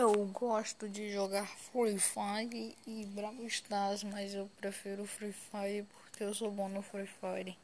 Eu gosto de jogar Free Fire e Brawl Stars, mas eu prefiro Free Fire porque eu sou bom no Free Fire.